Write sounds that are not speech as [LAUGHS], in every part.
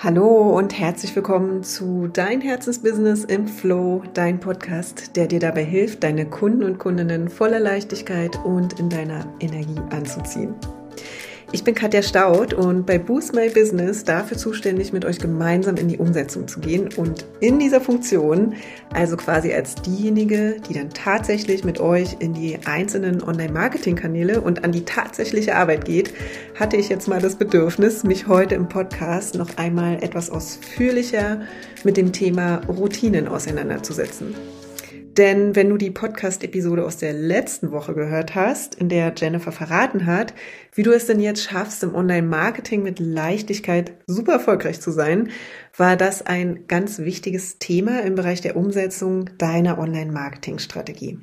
Hallo und herzlich willkommen zu Dein Herzensbusiness im Flow, dein Podcast, der dir dabei hilft, deine Kunden und Kundinnen voller Leichtigkeit und in deiner Energie anzuziehen. Ich bin Katja Staud und bei Boost My Business dafür zuständig, mit euch gemeinsam in die Umsetzung zu gehen und in dieser Funktion, also quasi als diejenige, die dann tatsächlich mit euch in die einzelnen Online-Marketing-Kanäle und an die tatsächliche Arbeit geht, hatte ich jetzt mal das Bedürfnis, mich heute im Podcast noch einmal etwas ausführlicher mit dem Thema Routinen auseinanderzusetzen. Denn wenn du die Podcast-Episode aus der letzten Woche gehört hast, in der Jennifer verraten hat, wie du es denn jetzt schaffst, im Online-Marketing mit Leichtigkeit super erfolgreich zu sein, war das ein ganz wichtiges Thema im Bereich der Umsetzung deiner Online-Marketing-Strategie.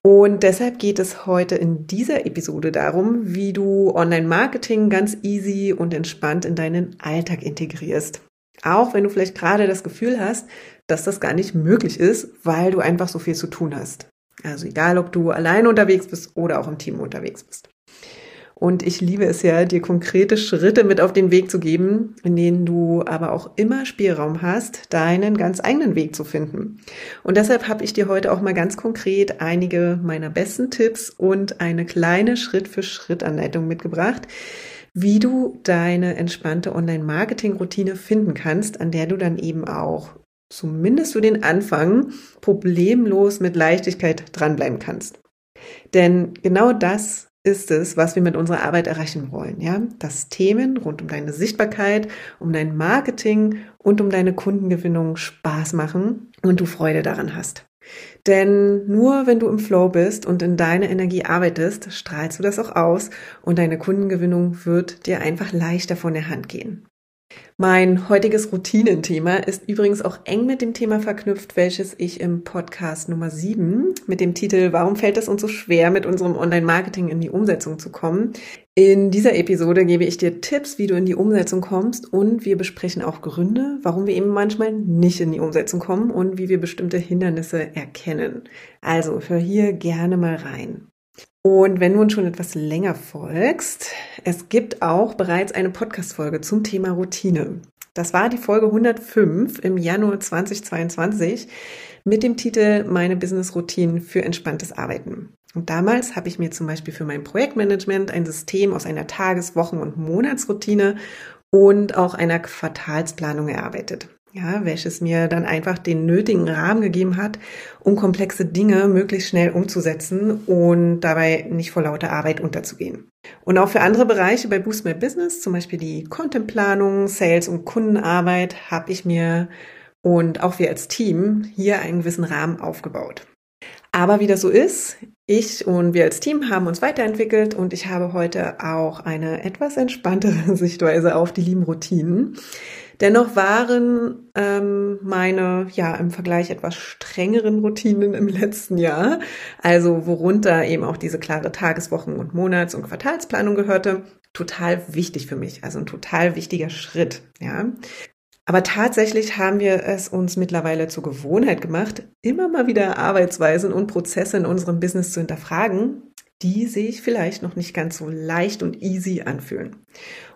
Und deshalb geht es heute in dieser Episode darum, wie du Online-Marketing ganz easy und entspannt in deinen Alltag integrierst. Auch wenn du vielleicht gerade das Gefühl hast, dass das gar nicht möglich ist, weil du einfach so viel zu tun hast. Also egal, ob du allein unterwegs bist oder auch im Team unterwegs bist. Und ich liebe es ja, dir konkrete Schritte mit auf den Weg zu geben, in denen du aber auch immer Spielraum hast, deinen ganz eigenen Weg zu finden. Und deshalb habe ich dir heute auch mal ganz konkret einige meiner besten Tipps und eine kleine Schritt-für-Schritt-Anleitung mitgebracht, wie du deine entspannte Online-Marketing-Routine finden kannst, an der du dann eben auch zumindest für den Anfang problemlos mit Leichtigkeit dranbleiben kannst. Denn genau das ist es, was wir mit unserer Arbeit erreichen wollen, ja? Dass Themen rund um deine Sichtbarkeit, um dein Marketing und um deine Kundengewinnung Spaß machen und du Freude daran hast. Denn nur wenn du im Flow bist und in deine Energie arbeitest, strahlst du das auch aus und deine Kundengewinnung wird dir einfach leichter von der Hand gehen. Mein heutiges Routinenthema ist übrigens auch eng mit dem Thema verknüpft, welches ich im Podcast Nummer 7 mit dem Titel Warum fällt es uns so schwer, mit unserem Online-Marketing in die Umsetzung zu kommen? In dieser Episode gebe ich dir Tipps, wie du in die Umsetzung kommst und wir besprechen auch Gründe, warum wir eben manchmal nicht in die Umsetzung kommen und wie wir bestimmte Hindernisse erkennen. Also hör hier gerne mal rein. Und wenn du uns schon etwas länger folgst, es gibt auch bereits eine Podcast-Folge zum Thema Routine. Das war die Folge 105 im Januar 2022 mit dem Titel Meine Business-Routinen für entspanntes Arbeiten. Und damals habe ich mir zum Beispiel für mein Projektmanagement ein System aus einer Tages-, Wochen- und Monatsroutine und auch einer Quartalsplanung erarbeitet ja, welches mir dann einfach den nötigen Rahmen gegeben hat, um komplexe Dinge möglichst schnell umzusetzen und dabei nicht vor lauter Arbeit unterzugehen. Und auch für andere Bereiche bei Boost My Business, zum Beispiel die Contentplanung, Sales und Kundenarbeit, habe ich mir und auch wir als Team hier einen gewissen Rahmen aufgebaut. Aber wie das so ist, ich und wir als Team haben uns weiterentwickelt und ich habe heute auch eine etwas entspanntere [LAUGHS] Sichtweise auf die lieben Routinen. Dennoch waren ähm, meine, ja, im Vergleich etwas strengeren Routinen im letzten Jahr, also worunter eben auch diese klare Tageswochen- und Monats- und Quartalsplanung gehörte, total wichtig für mich, also ein total wichtiger Schritt, ja. Aber tatsächlich haben wir es uns mittlerweile zur Gewohnheit gemacht, immer mal wieder Arbeitsweisen und Prozesse in unserem Business zu hinterfragen, die sich vielleicht noch nicht ganz so leicht und easy anfühlen.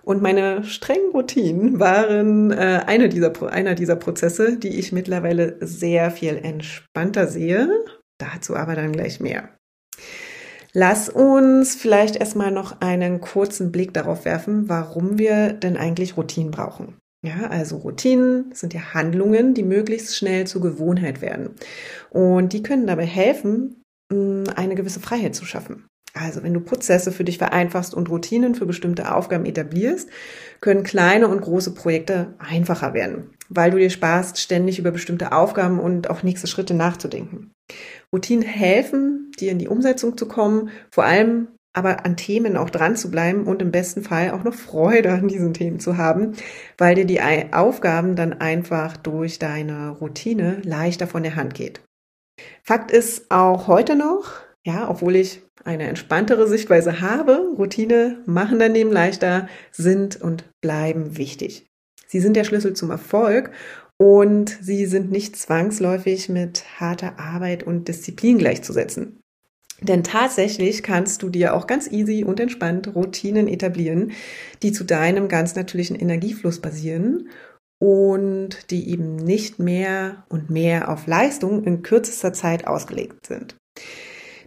Und meine strengen Routinen waren äh, eine dieser, einer dieser Prozesse, die ich mittlerweile sehr viel entspannter sehe. Dazu aber dann gleich mehr. Lass uns vielleicht erstmal noch einen kurzen Blick darauf werfen, warum wir denn eigentlich Routinen brauchen. Ja, also Routinen sind ja Handlungen, die möglichst schnell zur Gewohnheit werden. Und die können dabei helfen, eine gewisse Freiheit zu schaffen. Also wenn du Prozesse für dich vereinfachst und Routinen für bestimmte Aufgaben etablierst, können kleine und große Projekte einfacher werden, weil du dir sparst, ständig über bestimmte Aufgaben und auch nächste Schritte nachzudenken. Routinen helfen, dir in die Umsetzung zu kommen, vor allem aber an Themen auch dran zu bleiben und im besten Fall auch noch Freude an diesen Themen zu haben, weil dir die Aufgaben dann einfach durch deine Routine leichter von der Hand geht. Fakt ist auch heute noch, ja, obwohl ich eine entspanntere Sichtweise habe, Routine machen daneben leichter, sind und bleiben wichtig. Sie sind der Schlüssel zum Erfolg und sie sind nicht zwangsläufig mit harter Arbeit und Disziplin gleichzusetzen. Denn tatsächlich kannst du dir auch ganz easy und entspannt Routinen etablieren, die zu deinem ganz natürlichen Energiefluss basieren und die eben nicht mehr und mehr auf Leistung in kürzester Zeit ausgelegt sind.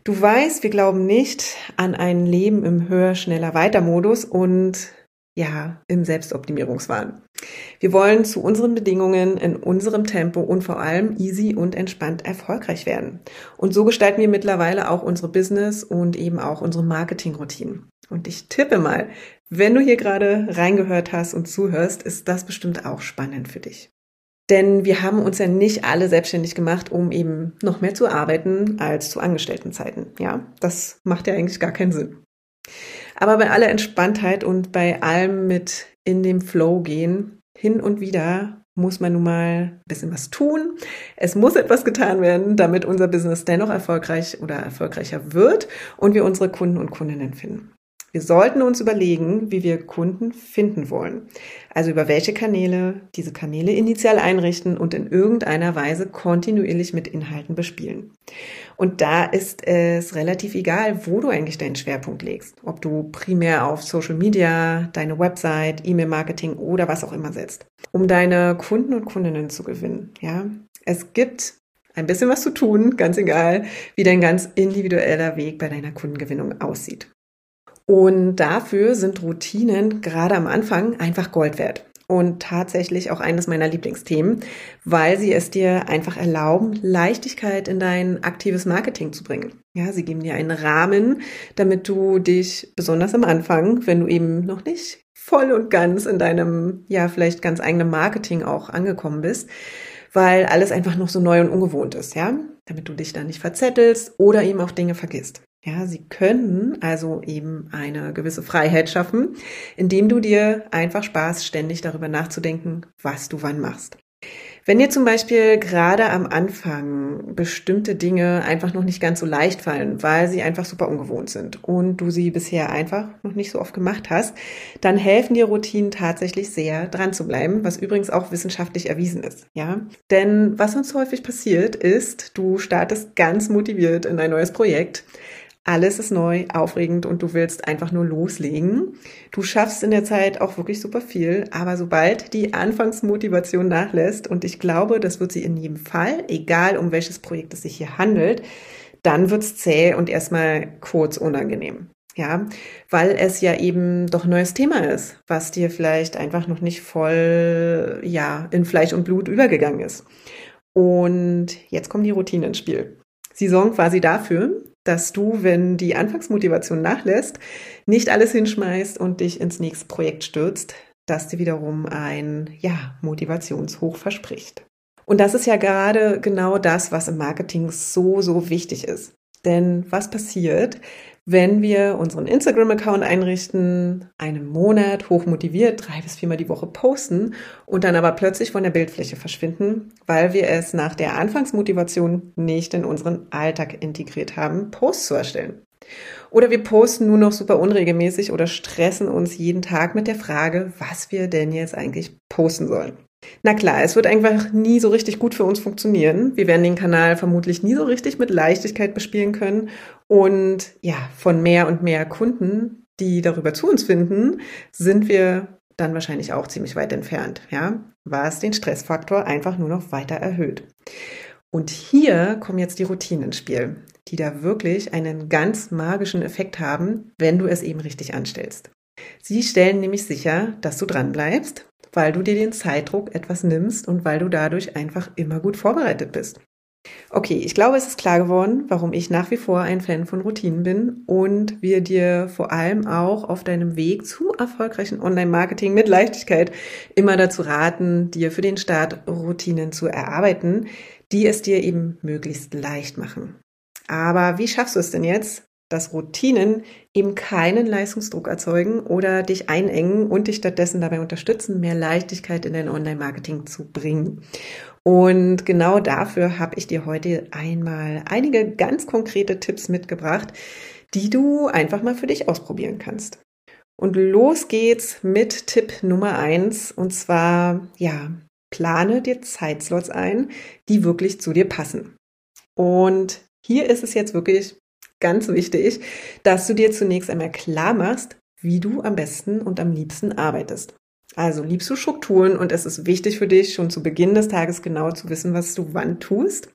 Du weißt, wir glauben nicht an ein Leben im höher, schneller, weiter Modus und ja, im Selbstoptimierungswahn. Wir wollen zu unseren Bedingungen in unserem Tempo und vor allem easy und entspannt erfolgreich werden. Und so gestalten wir mittlerweile auch unsere Business und eben auch unsere Marketingroutinen. Und ich tippe mal, wenn du hier gerade reingehört hast und zuhörst, ist das bestimmt auch spannend für dich. Denn wir haben uns ja nicht alle selbstständig gemacht, um eben noch mehr zu arbeiten als zu Angestelltenzeiten. Ja, das macht ja eigentlich gar keinen Sinn. Aber bei aller Entspanntheit und bei allem mit in dem Flow gehen, hin und wieder muss man nun mal ein bisschen was tun. Es muss etwas getan werden, damit unser Business dennoch erfolgreich oder erfolgreicher wird und wir unsere Kunden und Kundinnen finden. Wir sollten uns überlegen, wie wir Kunden finden wollen. Also über welche Kanäle diese Kanäle initial einrichten und in irgendeiner Weise kontinuierlich mit Inhalten bespielen. Und da ist es relativ egal, wo du eigentlich deinen Schwerpunkt legst. Ob du primär auf Social Media, deine Website, E-Mail-Marketing oder was auch immer setzt. Um deine Kunden und Kundinnen zu gewinnen. Ja, es gibt ein bisschen was zu tun, ganz egal, wie dein ganz individueller Weg bei deiner Kundengewinnung aussieht. Und dafür sind Routinen gerade am Anfang einfach Gold wert. Und tatsächlich auch eines meiner Lieblingsthemen, weil sie es dir einfach erlauben, Leichtigkeit in dein aktives Marketing zu bringen. Ja, sie geben dir einen Rahmen, damit du dich besonders am Anfang, wenn du eben noch nicht voll und ganz in deinem, ja, vielleicht ganz eigenen Marketing auch angekommen bist, weil alles einfach noch so neu und ungewohnt ist, ja, damit du dich da nicht verzettelst oder eben auch Dinge vergisst. Ja, sie können also eben eine gewisse Freiheit schaffen, indem du dir einfach Spaß, ständig darüber nachzudenken, was du wann machst. Wenn dir zum Beispiel gerade am Anfang bestimmte Dinge einfach noch nicht ganz so leicht fallen, weil sie einfach super ungewohnt sind und du sie bisher einfach noch nicht so oft gemacht hast, dann helfen dir Routinen tatsächlich sehr, dran zu bleiben, was übrigens auch wissenschaftlich erwiesen ist, ja? Denn was uns häufig passiert ist, du startest ganz motiviert in ein neues Projekt, alles ist neu, aufregend und du willst einfach nur loslegen. Du schaffst in der Zeit auch wirklich super viel, aber sobald die Anfangsmotivation nachlässt, und ich glaube, das wird sie in jedem Fall, egal um welches Projekt es sich hier handelt, dann wird's zäh und erstmal kurz unangenehm. Ja, weil es ja eben doch neues Thema ist, was dir vielleicht einfach noch nicht voll, ja, in Fleisch und Blut übergegangen ist. Und jetzt kommt die Routine ins Spiel. Sie sorgen quasi dafür, dass du, wenn die Anfangsmotivation nachlässt, nicht alles hinschmeißt und dich ins nächste Projekt stürzt, das dir wiederum ein, ja, Motivationshoch verspricht. Und das ist ja gerade genau das, was im Marketing so, so wichtig ist. Denn was passiert, wenn wir unseren Instagram-Account einrichten, einen Monat hochmotiviert, drei bis viermal die Woche posten und dann aber plötzlich von der Bildfläche verschwinden, weil wir es nach der Anfangsmotivation nicht in unseren Alltag integriert haben, Posts zu erstellen. Oder wir posten nur noch super unregelmäßig oder stressen uns jeden Tag mit der Frage, was wir denn jetzt eigentlich posten sollen. Na klar, es wird einfach nie so richtig gut für uns funktionieren. Wir werden den Kanal vermutlich nie so richtig mit Leichtigkeit bespielen können. Und ja, von mehr und mehr Kunden, die darüber zu uns finden, sind wir dann wahrscheinlich auch ziemlich weit entfernt, ja, was den Stressfaktor einfach nur noch weiter erhöht. Und hier kommen jetzt die Routinen ins Spiel, die da wirklich einen ganz magischen Effekt haben, wenn du es eben richtig anstellst. Sie stellen nämlich sicher, dass du dran bleibst weil du dir den Zeitdruck etwas nimmst und weil du dadurch einfach immer gut vorbereitet bist. Okay, ich glaube, es ist klar geworden, warum ich nach wie vor ein Fan von Routinen bin und wir dir vor allem auch auf deinem Weg zu erfolgreichen Online-Marketing mit Leichtigkeit immer dazu raten, dir für den Start Routinen zu erarbeiten, die es dir eben möglichst leicht machen. Aber wie schaffst du es denn jetzt, dass Routinen eben keinen Leistungsdruck erzeugen oder dich einengen und dich stattdessen dabei unterstützen, mehr Leichtigkeit in dein Online-Marketing zu bringen. Und genau dafür habe ich dir heute einmal einige ganz konkrete Tipps mitgebracht, die du einfach mal für dich ausprobieren kannst. Und los geht's mit Tipp Nummer eins und zwar, ja, plane dir Zeitslots ein, die wirklich zu dir passen. Und hier ist es jetzt wirklich ganz wichtig, dass du dir zunächst einmal klar machst, wie du am besten und am liebsten arbeitest. Also liebst du Strukturen und es ist wichtig für dich, schon zu Beginn des Tages genau zu wissen, was du wann tust.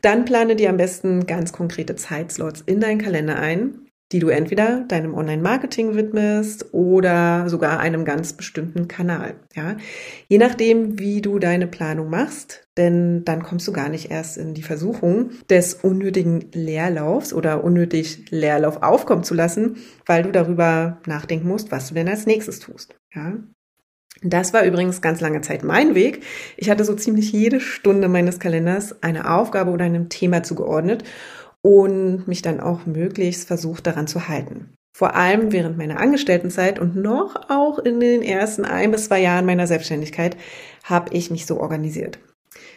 Dann plane dir am besten ganz konkrete Zeitslots in deinen Kalender ein, die du entweder deinem Online-Marketing widmest oder sogar einem ganz bestimmten Kanal. Ja, je nachdem, wie du deine Planung machst, denn dann kommst du gar nicht erst in die Versuchung des unnötigen Leerlaufs oder unnötig Leerlauf aufkommen zu lassen, weil du darüber nachdenken musst, was du denn als nächstes tust. Ja, das war übrigens ganz lange Zeit mein Weg. Ich hatte so ziemlich jede Stunde meines Kalenders eine Aufgabe oder einem Thema zugeordnet und mich dann auch möglichst versucht daran zu halten. Vor allem während meiner Angestelltenzeit und noch auch in den ersten ein bis zwei Jahren meiner Selbstständigkeit habe ich mich so organisiert.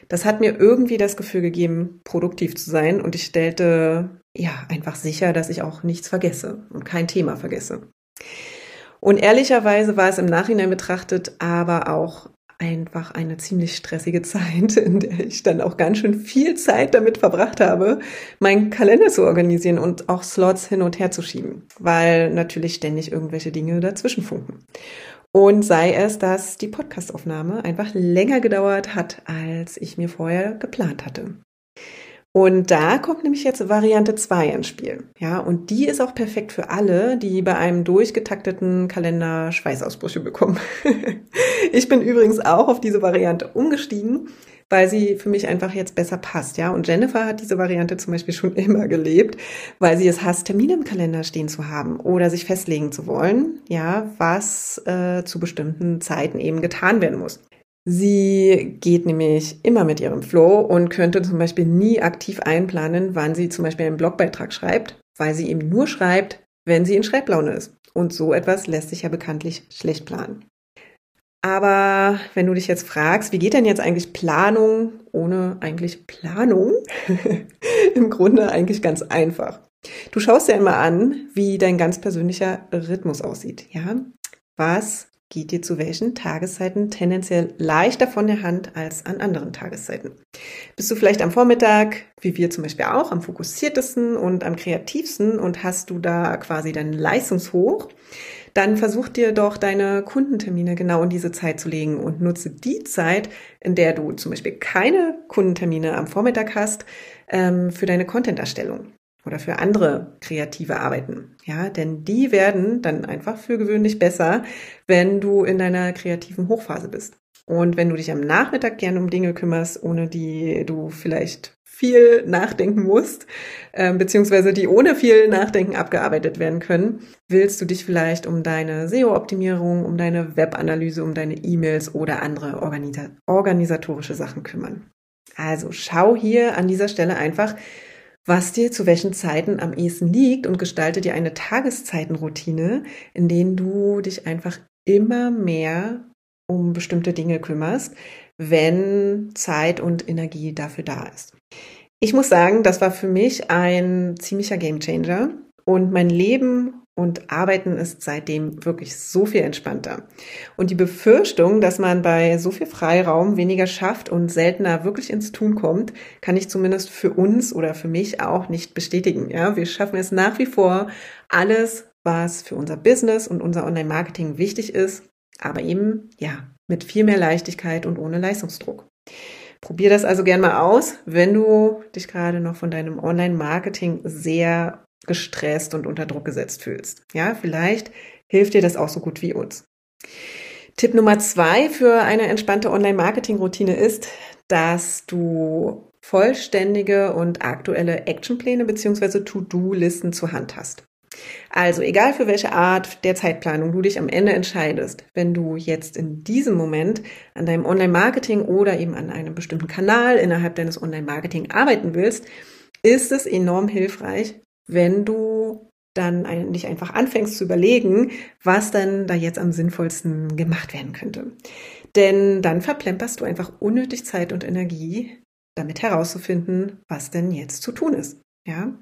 Das hat mir irgendwie das Gefühl gegeben, produktiv zu sein und ich stellte ja einfach sicher, dass ich auch nichts vergesse und kein Thema vergesse. Und ehrlicherweise war es im Nachhinein betrachtet aber auch einfach eine ziemlich stressige Zeit, [LAUGHS] in der ich dann auch ganz schön viel Zeit damit verbracht habe, meinen Kalender zu organisieren und auch Slots hin und her zu schieben, weil natürlich ständig irgendwelche Dinge dazwischen funken. Und sei es, dass die Podcastaufnahme einfach länger gedauert hat, als ich mir vorher geplant hatte. Und da kommt nämlich jetzt Variante 2 ins Spiel. Ja, und die ist auch perfekt für alle, die bei einem durchgetakteten Kalender Schweißausbrüche bekommen. [LAUGHS] ich bin übrigens auch auf diese Variante umgestiegen, weil sie für mich einfach jetzt besser passt, ja. Und Jennifer hat diese Variante zum Beispiel schon [LAUGHS] immer gelebt, weil sie es hasst, Termine im Kalender stehen zu haben oder sich festlegen zu wollen, ja, was äh, zu bestimmten Zeiten eben getan werden muss. Sie geht nämlich immer mit ihrem Flow und könnte zum Beispiel nie aktiv einplanen, wann sie zum Beispiel einen Blogbeitrag schreibt, weil sie eben nur schreibt, wenn sie in Schreiblaune ist. Und so etwas lässt sich ja bekanntlich schlecht planen. Aber wenn du dich jetzt fragst, wie geht denn jetzt eigentlich Planung ohne eigentlich Planung? [LAUGHS] Im Grunde eigentlich ganz einfach. Du schaust dir einmal an, wie dein ganz persönlicher Rhythmus aussieht. Ja, was geht dir zu welchen Tageszeiten tendenziell leichter von der Hand als an anderen Tageszeiten. Bist du vielleicht am Vormittag, wie wir zum Beispiel auch, am fokussiertesten und am kreativsten und hast du da quasi deinen Leistungshoch, dann versuch dir doch deine Kundentermine genau in diese Zeit zu legen und nutze die Zeit, in der du zum Beispiel keine Kundentermine am Vormittag hast, ähm, für deine Content-Erstellung oder für andere kreative Arbeiten. Ja, denn die werden dann einfach für gewöhnlich besser, wenn du in deiner kreativen Hochphase bist. Und wenn du dich am Nachmittag gerne um Dinge kümmerst, ohne die du vielleicht viel nachdenken musst, äh, beziehungsweise die ohne viel Nachdenken abgearbeitet werden können, willst du dich vielleicht um deine SEO-Optimierung, um deine Webanalyse, um deine E-Mails oder andere organisa organisatorische Sachen kümmern. Also schau hier an dieser Stelle einfach, was dir zu welchen Zeiten am ehesten liegt und gestalte dir eine Tageszeitenroutine, in denen du dich einfach immer mehr um bestimmte Dinge kümmerst, wenn Zeit und Energie dafür da ist. Ich muss sagen, das war für mich ein ziemlicher Gamechanger und mein Leben und Arbeiten ist seitdem wirklich so viel entspannter. Und die Befürchtung, dass man bei so viel Freiraum weniger schafft und seltener wirklich ins Tun kommt, kann ich zumindest für uns oder für mich auch nicht bestätigen. Ja, wir schaffen es nach wie vor, alles, was für unser Business und unser Online-Marketing wichtig ist, aber eben, ja, mit viel mehr Leichtigkeit und ohne Leistungsdruck. Probier das also gern mal aus, wenn du dich gerade noch von deinem Online-Marketing sehr gestresst und unter Druck gesetzt fühlst. Ja, vielleicht hilft dir das auch so gut wie uns. Tipp Nummer zwei für eine entspannte Online-Marketing-Routine ist, dass du vollständige und aktuelle Actionpläne bzw. To-Do-Listen zur Hand hast. Also egal für welche Art der Zeitplanung du dich am Ende entscheidest, wenn du jetzt in diesem Moment an deinem Online-Marketing oder eben an einem bestimmten Kanal innerhalb deines Online-Marketing arbeiten willst, ist es enorm hilfreich, wenn du dann eigentlich einfach anfängst zu überlegen, was dann da jetzt am sinnvollsten gemacht werden könnte. Denn dann verplemperst du einfach unnötig Zeit und Energie, damit herauszufinden, was denn jetzt zu tun ist. Ja?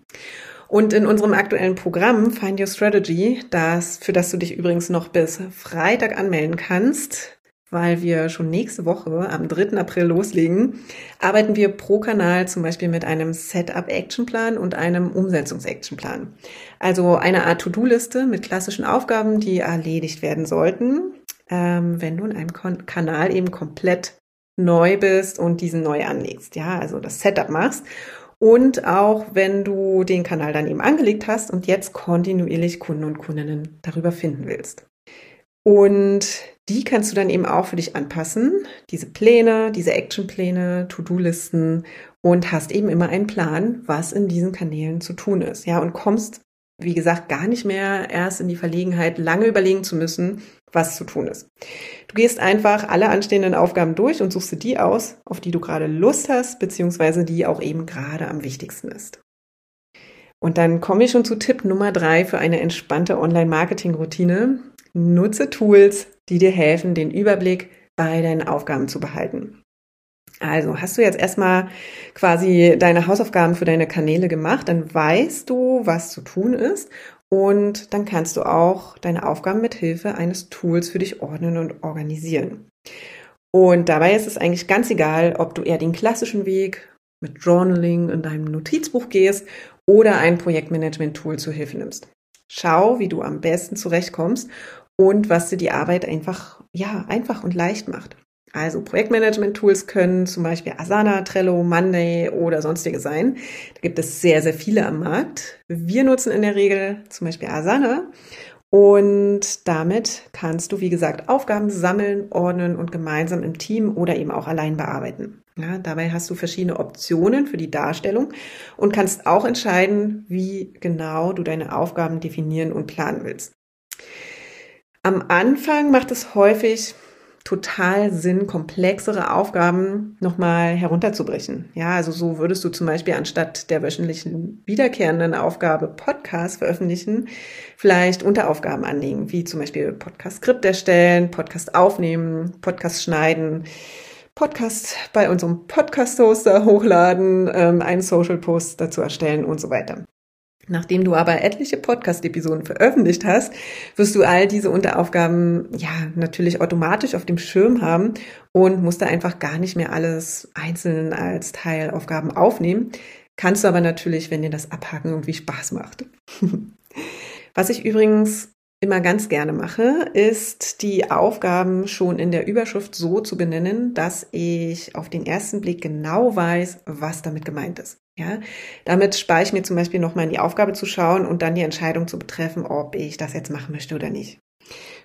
Und in unserem aktuellen Programm Find Your Strategy, das, für das du dich übrigens noch bis Freitag anmelden kannst, weil wir schon nächste Woche am 3. April loslegen, arbeiten wir pro Kanal zum Beispiel mit einem Setup-Actionplan und einem Umsetzungs-Actionplan. Also eine Art To-Do-Liste mit klassischen Aufgaben, die erledigt werden sollten, ähm, wenn du in einem Kon Kanal eben komplett neu bist und diesen neu anlegst. Ja, also das Setup machst. Und auch wenn du den Kanal dann eben angelegt hast und jetzt kontinuierlich Kunden und Kundinnen darüber finden willst. Und die kannst du dann eben auch für dich anpassen, diese Pläne, diese Actionpläne, To-Do-Listen und hast eben immer einen Plan, was in diesen Kanälen zu tun ist. Ja, und kommst, wie gesagt, gar nicht mehr erst in die Verlegenheit, lange überlegen zu müssen, was zu tun ist. Du gehst einfach alle anstehenden Aufgaben durch und suchst dir die aus, auf die du gerade Lust hast, beziehungsweise die auch eben gerade am wichtigsten ist. Und dann komme ich schon zu Tipp Nummer drei für eine entspannte Online-Marketing-Routine. Nutze Tools, die dir helfen, den Überblick bei deinen Aufgaben zu behalten. Also hast du jetzt erstmal quasi deine Hausaufgaben für deine Kanäle gemacht, dann weißt du, was zu tun ist und dann kannst du auch deine Aufgaben mit Hilfe eines Tools für dich ordnen und organisieren. Und dabei ist es eigentlich ganz egal, ob du eher den klassischen Weg mit Journaling in deinem Notizbuch gehst oder ein Projektmanagement-Tool zur Hilfe nimmst. Schau, wie du am besten zurechtkommst und was dir die Arbeit einfach, ja, einfach und leicht macht. Also Projektmanagement-Tools können zum Beispiel Asana, Trello, Monday oder sonstige sein. Da gibt es sehr, sehr viele am Markt. Wir nutzen in der Regel zum Beispiel Asana und damit kannst du, wie gesagt, Aufgaben sammeln, ordnen und gemeinsam im Team oder eben auch allein bearbeiten. Ja, dabei hast du verschiedene Optionen für die Darstellung und kannst auch entscheiden, wie genau du deine Aufgaben definieren und planen willst. Am Anfang macht es häufig total Sinn, komplexere Aufgaben nochmal herunterzubrechen. Ja, also so würdest du zum Beispiel anstatt der wöchentlichen wiederkehrenden Aufgabe Podcast veröffentlichen, vielleicht Unteraufgaben anlegen, wie zum Beispiel Podcast-Skript erstellen, Podcast aufnehmen, Podcast schneiden, Podcast bei unserem Podcast-Hoster hochladen, ähm, einen Social-Post dazu erstellen und so weiter. Nachdem du aber etliche Podcast-Episoden veröffentlicht hast, wirst du all diese Unteraufgaben ja natürlich automatisch auf dem Schirm haben und musst da einfach gar nicht mehr alles einzeln als Teilaufgaben aufnehmen. Kannst du aber natürlich, wenn dir das Abhaken irgendwie Spaß macht. [LAUGHS] Was ich übrigens immer ganz gerne mache, ist die Aufgaben schon in der Überschrift so zu benennen, dass ich auf den ersten Blick genau weiß, was damit gemeint ist. Ja, damit spare ich mir zum Beispiel nochmal in die Aufgabe zu schauen und dann die Entscheidung zu betreffen, ob ich das jetzt machen möchte oder nicht.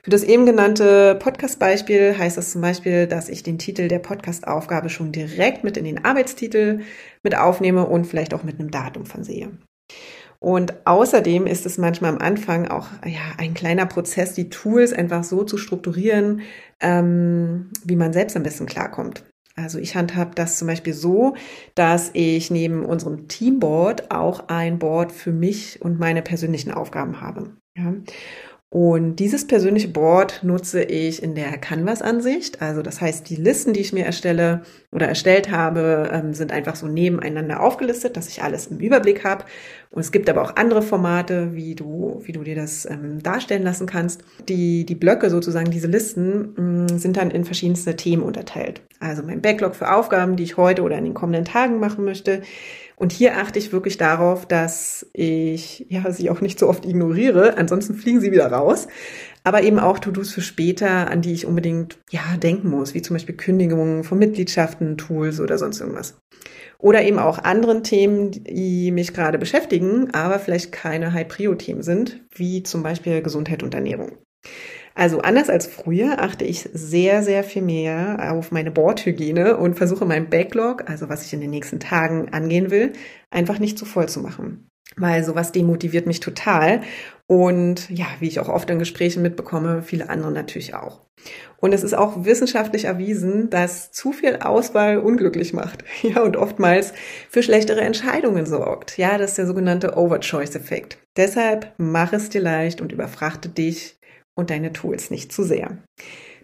Für das eben genannte Podcast-Beispiel heißt das zum Beispiel, dass ich den Titel der Podcast-Aufgabe schon direkt mit in den Arbeitstitel mit aufnehme und vielleicht auch mit einem Datum versehe. Und außerdem ist es manchmal am Anfang auch ja, ein kleiner Prozess, die Tools einfach so zu strukturieren, ähm, wie man selbst am besten klarkommt. Also ich handhab das zum Beispiel so, dass ich neben unserem Teamboard auch ein Board für mich und meine persönlichen Aufgaben habe. Ja. Und dieses persönliche Board nutze ich in der Canvas-Ansicht. Also das heißt, die Listen, die ich mir erstelle oder erstellt habe, ähm, sind einfach so nebeneinander aufgelistet, dass ich alles im Überblick habe. Und es gibt aber auch andere Formate, wie du, wie du dir das ähm, darstellen lassen kannst. Die, die Blöcke sozusagen, diese Listen, mh, mm, sind dann in verschiedenste Themen unterteilt. Also mein Backlog für Aufgaben, die ich heute oder in den kommenden Tagen machen möchte und hier achte ich wirklich darauf, dass ich ja sie auch nicht so oft ignoriere, ansonsten fliegen sie wieder raus. Aber eben auch To-Dos für später, an die ich unbedingt ja denken muss, wie zum Beispiel Kündigungen von Mitgliedschaften, Tools oder sonst irgendwas. Oder eben auch anderen Themen, die mich gerade beschäftigen, aber vielleicht keine High-Prio-Themen sind, wie zum Beispiel Gesundheit und Ernährung. Also anders als früher achte ich sehr, sehr viel mehr auf meine Bordhygiene und versuche mein Backlog, also was ich in den nächsten Tagen angehen will, einfach nicht zu voll zu machen. Weil sowas demotiviert mich total. Und ja, wie ich auch oft in Gesprächen mitbekomme, viele andere natürlich auch. Und es ist auch wissenschaftlich erwiesen, dass zu viel Auswahl unglücklich macht. [LAUGHS] Ja, und oftmals für schlechtere Entscheidungen sorgt. Ja, das ist der sogenannte Overchoice-Effekt. Deshalb mach es dir leicht und überfrachte dich und deine Tools nicht zu sehr.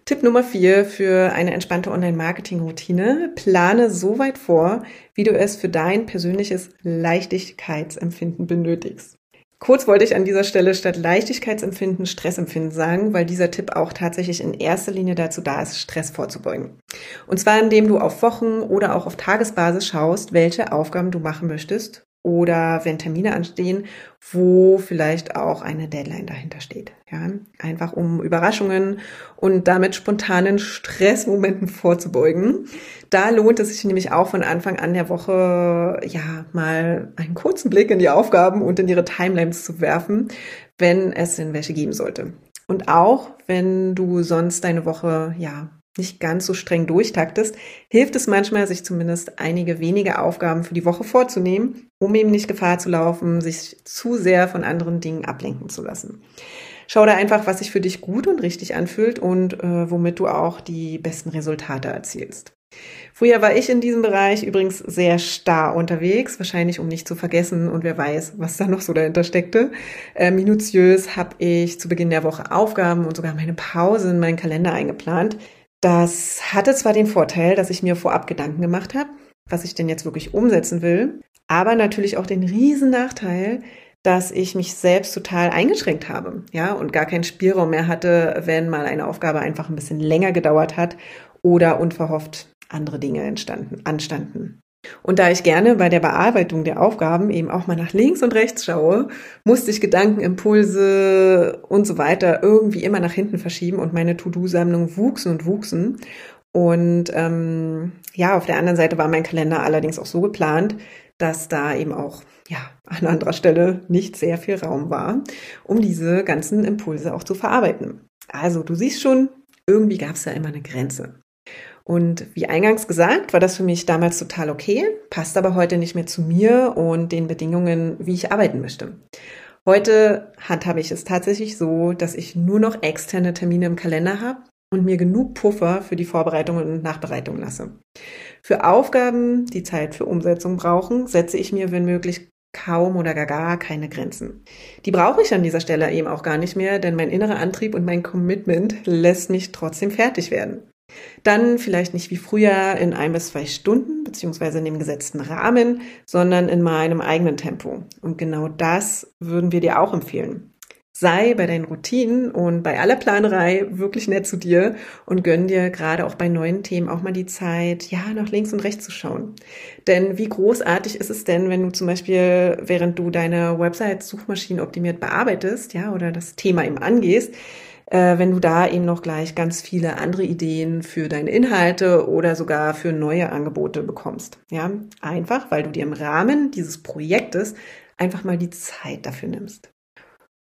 Tipp Nummer vier für eine entspannte Online-Marketing-Routine. Plane so weit vor, wie du es für dein persönliches Leichtigkeitsempfinden benötigst. Kurz wollte ich an dieser Stelle statt Leichtigkeitsempfinden Stressempfinden sagen, weil dieser Tipp auch tatsächlich in erster Linie dazu da ist, Stress vorzubeugen. Und zwar indem du auf Wochen oder auch auf Tagesbasis schaust, welche Aufgaben du machen möchtest oder wenn Termine anstehen, wo vielleicht auch eine Deadline dahinter steht. Ja, einfach um Überraschungen und damit spontanen Stressmomenten vorzubeugen. Da lohnt es sich nämlich auch von Anfang an der Woche, ja, mal einen kurzen Blick in die Aufgaben und in ihre Timelines zu werfen, wenn es denn welche geben sollte. Und auch wenn du sonst deine Woche, ja, nicht ganz so streng durchtaktest, hilft es manchmal, sich zumindest einige wenige Aufgaben für die Woche vorzunehmen, um eben nicht Gefahr zu laufen, sich zu sehr von anderen Dingen ablenken zu lassen. Schau da einfach, was sich für dich gut und richtig anfühlt und äh, womit du auch die besten Resultate erzielst. Früher war ich in diesem Bereich übrigens sehr starr unterwegs, wahrscheinlich um nicht zu vergessen und wer weiß, was da noch so dahinter steckte. Äh, minutiös habe ich zu Beginn der Woche Aufgaben und sogar meine Pause in meinen Kalender eingeplant. Das hatte zwar den Vorteil, dass ich mir vorab Gedanken gemacht habe, was ich denn jetzt wirklich umsetzen will, aber natürlich auch den riesen Nachteil, dass ich mich selbst total eingeschränkt habe, ja, und gar keinen Spielraum mehr hatte, wenn mal eine Aufgabe einfach ein bisschen länger gedauert hat oder unverhofft andere Dinge entstanden, anstanden. Und da ich gerne bei der Bearbeitung der Aufgaben eben auch mal nach links und rechts schaue, musste ich Gedanken, Impulse und so weiter irgendwie immer nach hinten verschieben und meine To-Do-Sammlung wuchsen und wuchsen. Und ähm, ja, auf der anderen Seite war mein Kalender allerdings auch so geplant, dass da eben auch ja an anderer Stelle nicht sehr viel Raum war, um diese ganzen Impulse auch zu verarbeiten. Also du siehst schon, irgendwie gab es da immer eine Grenze. Und wie eingangs gesagt, war das für mich damals total okay, passt aber heute nicht mehr zu mir und den Bedingungen, wie ich arbeiten möchte. Heute handhabe ich es tatsächlich so, dass ich nur noch externe Termine im Kalender habe und mir genug Puffer für die Vorbereitung und Nachbereitung lasse. Für Aufgaben, die Zeit für Umsetzung brauchen, setze ich mir, wenn möglich, kaum oder gar, gar keine Grenzen. Die brauche ich an dieser Stelle eben auch gar nicht mehr, denn mein innerer Antrieb und mein Commitment lässt mich trotzdem fertig werden. Dann vielleicht nicht wie früher in ein bis zwei Stunden, beziehungsweise in dem gesetzten Rahmen, sondern in meinem eigenen Tempo. Und genau das würden wir dir auch empfehlen. Sei bei deinen Routinen und bei aller Planerei wirklich nett zu dir und gönn dir gerade auch bei neuen Themen auch mal die Zeit, ja, nach links und rechts zu schauen. Denn wie großartig ist es denn, wenn du zum Beispiel, während du deine Website Suchmaschinen optimiert bearbeitest, ja, oder das Thema eben angehst, äh, wenn du da eben noch gleich ganz viele andere Ideen für deine Inhalte oder sogar für neue Angebote bekommst. Ja, einfach, weil du dir im Rahmen dieses Projektes einfach mal die Zeit dafür nimmst.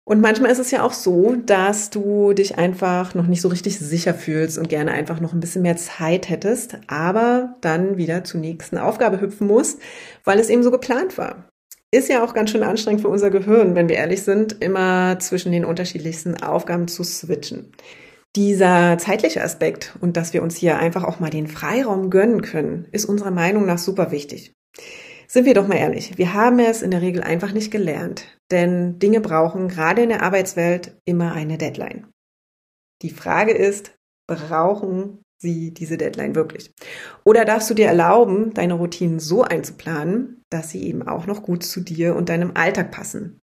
Und manchmal ist es ja auch so, dass du dich einfach noch nicht so richtig sicher fühlst und gerne einfach noch ein bisschen mehr Zeit hättest, aber dann wieder zur nächsten Aufgabe hüpfen musst, weil es eben so geplant war. Ist ja auch ganz schön anstrengend für unser Gehirn, wenn wir ehrlich sind, immer zwischen den unterschiedlichsten Aufgaben zu switchen. Dieser zeitliche Aspekt und dass wir uns hier einfach auch mal den Freiraum gönnen können, ist unserer Meinung nach super wichtig. Sind wir doch mal ehrlich, wir haben es in der Regel einfach nicht gelernt, denn Dinge brauchen gerade in der Arbeitswelt immer eine Deadline. Die Frage ist, brauchen sie diese Deadline wirklich? Oder darfst du dir erlauben, deine Routinen so einzuplanen, dass sie eben auch noch gut zu dir und deinem Alltag passen?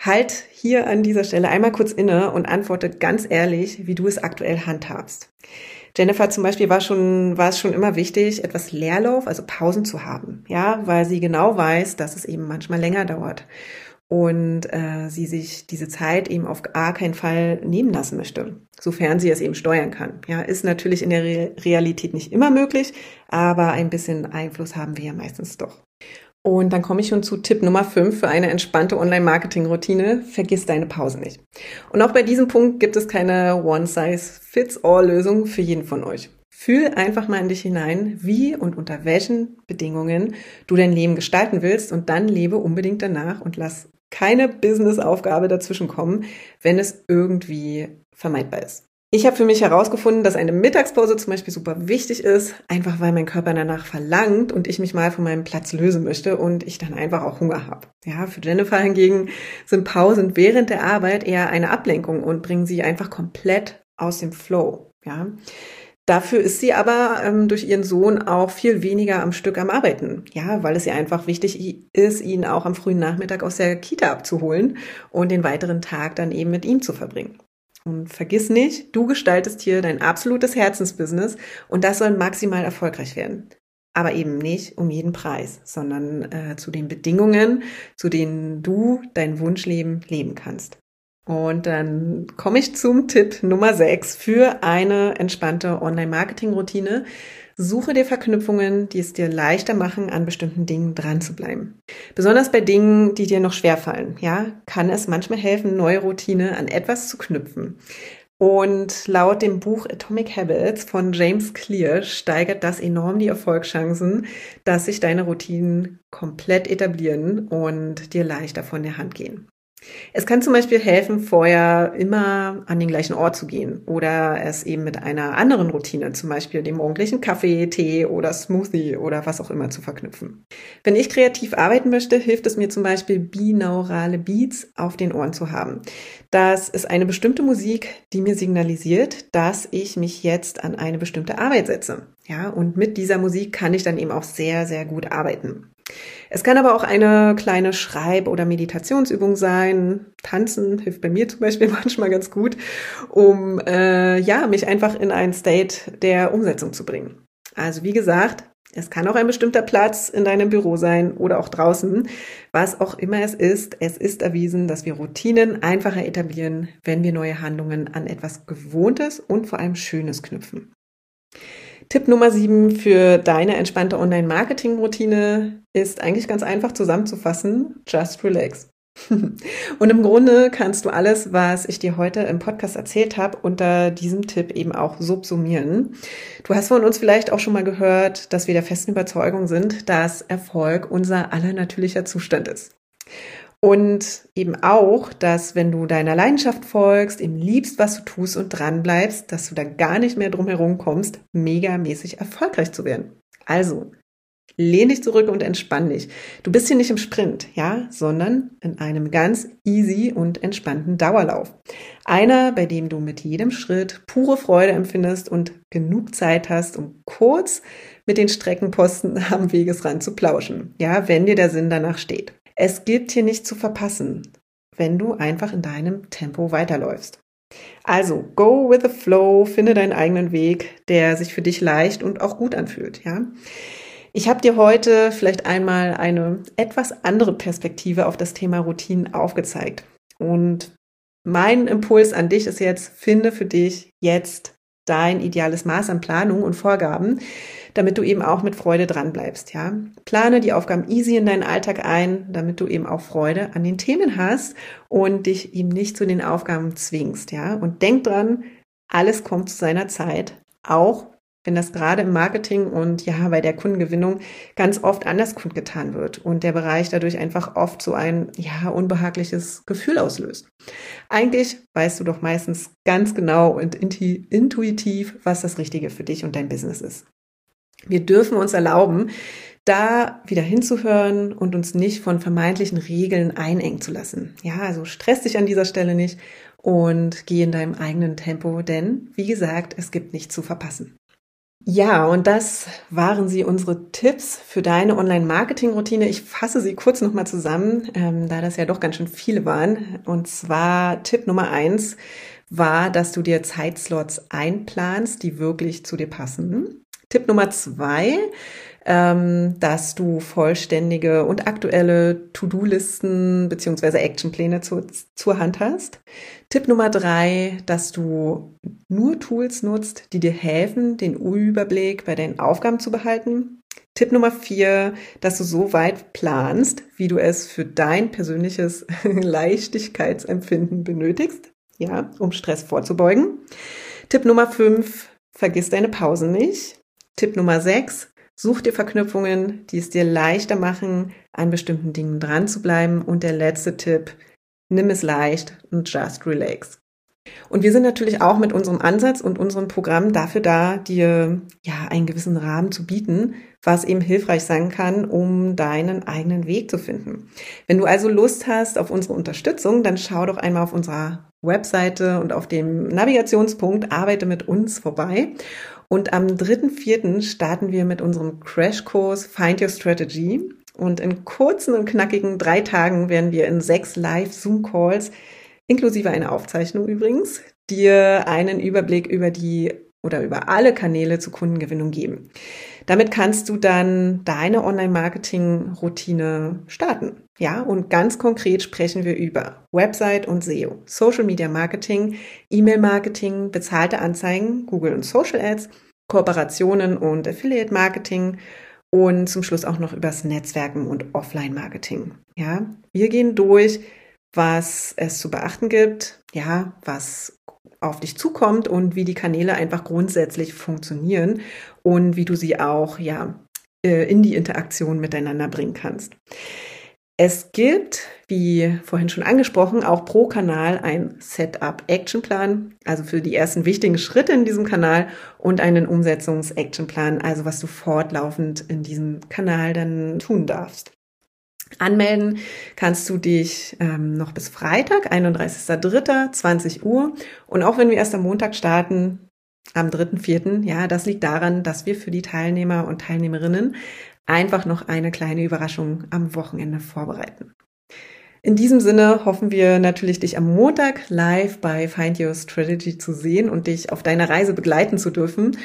Halt hier an dieser Stelle einmal kurz inne und antworte ganz ehrlich, wie du es aktuell handhabst. Jennifer zum Beispiel war schon, war es schon immer wichtig, etwas Leerlauf, also Pausen zu haben, ja, weil sie genau weiß, dass es eben manchmal länger dauert und äh, sie sich diese Zeit eben auf gar keinen Fall nehmen lassen möchte, sofern sie es eben steuern kann. Ja, ist natürlich in der Re Realität nicht immer möglich, aber ein bisschen Einfluss haben wir ja meistens doch. Und dann komme ich schon zu Tipp Nummer 5 für eine entspannte Online-Marketing-Routine. Vergiss deine Pause nicht. Und auch bei diesem Punkt gibt es keine One-Size-Fits-All-Lösung für jeden von euch. Fühl einfach mal in dich hinein, wie und unter welchen Bedingungen du dein Leben gestalten willst und dann lebe unbedingt danach und lass keine Business-Aufgabe dazwischen kommen, wenn es irgendwie vermeidbar ist. Ich habe für mich herausgefunden, dass eine Mittagspause zum Beispiel super wichtig ist, einfach weil mein Körper danach verlangt und ich mich mal von meinem Platz lösen möchte und ich dann einfach auch Hunger habe. Ja, für Jennifer hingegen sind Pausen während der Arbeit eher eine Ablenkung und bringen sie einfach komplett aus dem Flow. Ja, Dafür ist sie aber ähm, durch ihren Sohn auch viel weniger am Stück am Arbeiten. Ja, weil es ihr einfach wichtig ist, ihn auch am frühen Nachmittag aus der Kita abzuholen und den weiteren Tag dann eben mit ihm zu verbringen. Und vergiss nicht, du gestaltest hier dein absolutes Herzensbusiness und das soll maximal erfolgreich werden. Aber eben nicht um jeden Preis, sondern äh, zu den Bedingungen, zu denen du dein Wunschleben leben kannst. Und dann komme ich zum Tipp Nummer 6 für eine entspannte Online-Marketing-Routine. Suche dir Verknüpfungen, die es dir leichter machen, an bestimmten Dingen dran zu bleiben. Besonders bei Dingen, die dir noch schwerfallen, ja, kann es manchmal helfen, neue Routine an etwas zu knüpfen. Und laut dem Buch Atomic Habits von James Clear steigert das enorm die Erfolgschancen, dass sich deine Routinen komplett etablieren und dir leichter von der Hand gehen. Es kann zum Beispiel helfen, vorher immer an den gleichen Ort zu gehen oder es eben mit einer anderen Routine, zum Beispiel dem morgendlichen Kaffee, Tee oder Smoothie oder was auch immer zu verknüpfen. Wenn ich kreativ arbeiten möchte, hilft es mir zum Beispiel binaurale Beats auf den Ohren zu haben. Das ist eine bestimmte Musik, die mir signalisiert, dass ich mich jetzt an eine bestimmte Arbeit setze. Ja, und mit dieser Musik kann ich dann eben auch sehr, sehr gut arbeiten. Es kann aber auch eine kleine Schreib- oder Meditationsübung sein. Tanzen hilft bei mir zum Beispiel [LAUGHS] manchmal ganz gut, um äh, ja mich einfach in ein State der Umsetzung zu bringen. Also wie gesagt, es kann auch ein bestimmter Platz in deinem Büro sein oder auch draußen. Was auch immer es ist, es ist erwiesen, dass wir Routinen einfacher etablieren, wenn wir neue Handlungen an etwas Gewohntes und vor allem Schönes knüpfen. Tipp Nummer sieben für deine entspannte Online-Marketing-Routine ist eigentlich ganz einfach zusammenzufassen. Just relax. [LAUGHS] Und im Grunde kannst du alles, was ich dir heute im Podcast erzählt habe, unter diesem Tipp eben auch subsumieren. Du hast von uns vielleicht auch schon mal gehört, dass wir der festen Überzeugung sind, dass Erfolg unser aller natürlicher Zustand ist. Und eben auch, dass wenn du deiner Leidenschaft folgst, eben liebst, was du tust und dran bleibst, dass du da gar nicht mehr drum herum kommst, megamäßig erfolgreich zu werden. Also, lehn dich zurück und entspann dich. Du bist hier nicht im Sprint, ja, sondern in einem ganz easy und entspannten Dauerlauf. Einer, bei dem du mit jedem Schritt pure Freude empfindest und genug Zeit hast, um kurz mit den Streckenposten [LAUGHS] am Wegesrand zu plauschen. Ja, wenn dir der Sinn danach steht. Es gibt hier nichts zu verpassen, wenn du einfach in deinem Tempo weiterläufst. Also, go with the flow, finde deinen eigenen Weg, der sich für dich leicht und auch gut anfühlt, ja. Ich habe dir heute vielleicht einmal eine etwas andere Perspektive auf das Thema Routinen aufgezeigt. Und mein Impuls an dich ist jetzt, finde für dich jetzt dein ideales Maß an Planung und Vorgaben, damit du eben auch mit Freude dran bleibst, ja. Plane die Aufgaben easy in deinen Alltag ein, damit du eben auch Freude an den Themen hast und dich eben nicht zu den Aufgaben zwingst, ja. Und denk dran, alles kommt zu seiner Zeit, auch wenn das gerade im Marketing und ja bei der Kundengewinnung ganz oft anders kundgetan wird und der Bereich dadurch einfach oft so ein ja unbehagliches Gefühl auslöst. Eigentlich weißt du doch meistens ganz genau und intuitiv, was das Richtige für dich und dein Business ist. Wir dürfen uns erlauben, da wieder hinzuhören und uns nicht von vermeintlichen Regeln einengen zu lassen. Ja, also stress dich an dieser Stelle nicht und geh in deinem eigenen Tempo, denn wie gesagt, es gibt nichts zu verpassen. Ja, und das waren sie unsere Tipps für deine Online-Marketing-Routine. Ich fasse sie kurz nochmal zusammen, ähm, da das ja doch ganz schön viele waren. Und zwar Tipp Nummer eins war, dass du dir Zeitslots einplanst, die wirklich zu dir passen. Tipp Nummer zwei, ähm, dass du vollständige und aktuelle To-Do-Listen beziehungsweise Actionpläne zu, zur Hand hast. Tipp Nummer drei, dass du nur Tools nutzt, die dir helfen, den Überblick bei deinen Aufgaben zu behalten. Tipp Nummer vier, dass du so weit planst, wie du es für dein persönliches [LAUGHS] Leichtigkeitsempfinden benötigst, ja, um Stress vorzubeugen. Tipp Nummer fünf, vergiss deine Pausen nicht. Tipp Nummer 6. Such dir Verknüpfungen, die es dir leichter machen, an bestimmten Dingen dran zu bleiben. Und der letzte Tipp, nimm es leicht und just relax. Und wir sind natürlich auch mit unserem Ansatz und unserem Programm dafür da, dir ja einen gewissen Rahmen zu bieten, was eben hilfreich sein kann, um deinen eigenen Weg zu finden. Wenn du also Lust hast auf unsere Unterstützung, dann schau doch einmal auf unserer Webseite und auf dem Navigationspunkt Arbeite mit uns vorbei Und am 3.4. starten wir mit unserem Crashkurs Find Your Strategy. Und in kurzen und knackigen drei Tagen werden wir in sechs Live-Zoom-Calls, inklusive einer Aufzeichnung übrigens, dir einen Überblick über die oder über alle Kanäle zur Kundengewinnung geben. Damit kannst du dann deine Online-Marketing-Routine starten. Ja, und ganz konkret sprechen wir über Website und SEO, Social Media Marketing, E-Mail-Marketing, bezahlte Anzeigen, Google und Social Ads, Kooperationen und Affiliate Marketing und zum Schluss auch noch übers Netzwerken und Offline Marketing. Ja, wir gehen durch, was es zu beachten gibt, ja, was auf dich zukommt und wie die Kanäle einfach grundsätzlich funktionieren und wie du sie auch, ja, äh, in die Interaktion miteinander bringen kannst. Es gibt, wie vorhin schon angesprochen, auch pro Kanal ein Setup-Actionplan, also für die ersten wichtigen Schritte in diesem Kanal und einen Umsetzungs-Actionplan, also was du fortlaufend in diesem Kanal dann tun darfst. Anmelden kannst du dich ähm, noch bis Freitag, 31.03., Uhr. Und auch wenn wir erst am Montag starten, am 3.4., ja, das liegt daran, dass wir für die Teilnehmer und Teilnehmerinnen einfach noch eine kleine Überraschung am Wochenende vorbereiten. In diesem Sinne hoffen wir natürlich, dich am Montag live bei Find Your Strategy zu sehen und dich auf deiner Reise begleiten zu dürfen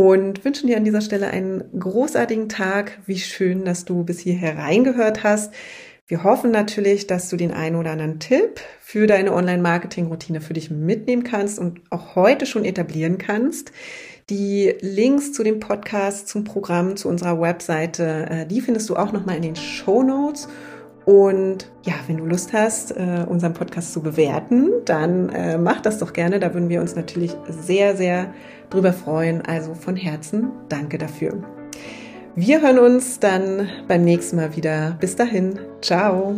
und wünschen dir an dieser Stelle einen großartigen Tag. Wie schön, dass du bis hierher reingehört hast. Wir hoffen natürlich, dass du den einen oder anderen Tipp für deine Online-Marketing-Routine für dich mitnehmen kannst und auch heute schon etablieren kannst. Die Links zu dem Podcast, zum Programm, zu unserer Webseite, äh, die findest du auch nochmal in den Show Notes. Und ja, wenn du Lust hast, äh, unseren Podcast zu bewerten, dann äh, mach das doch gerne. Da würden wir uns natürlich sehr, sehr drüber freuen. Also von Herzen danke dafür. Wir hören uns dann beim nächsten Mal wieder. Bis dahin. Ciao.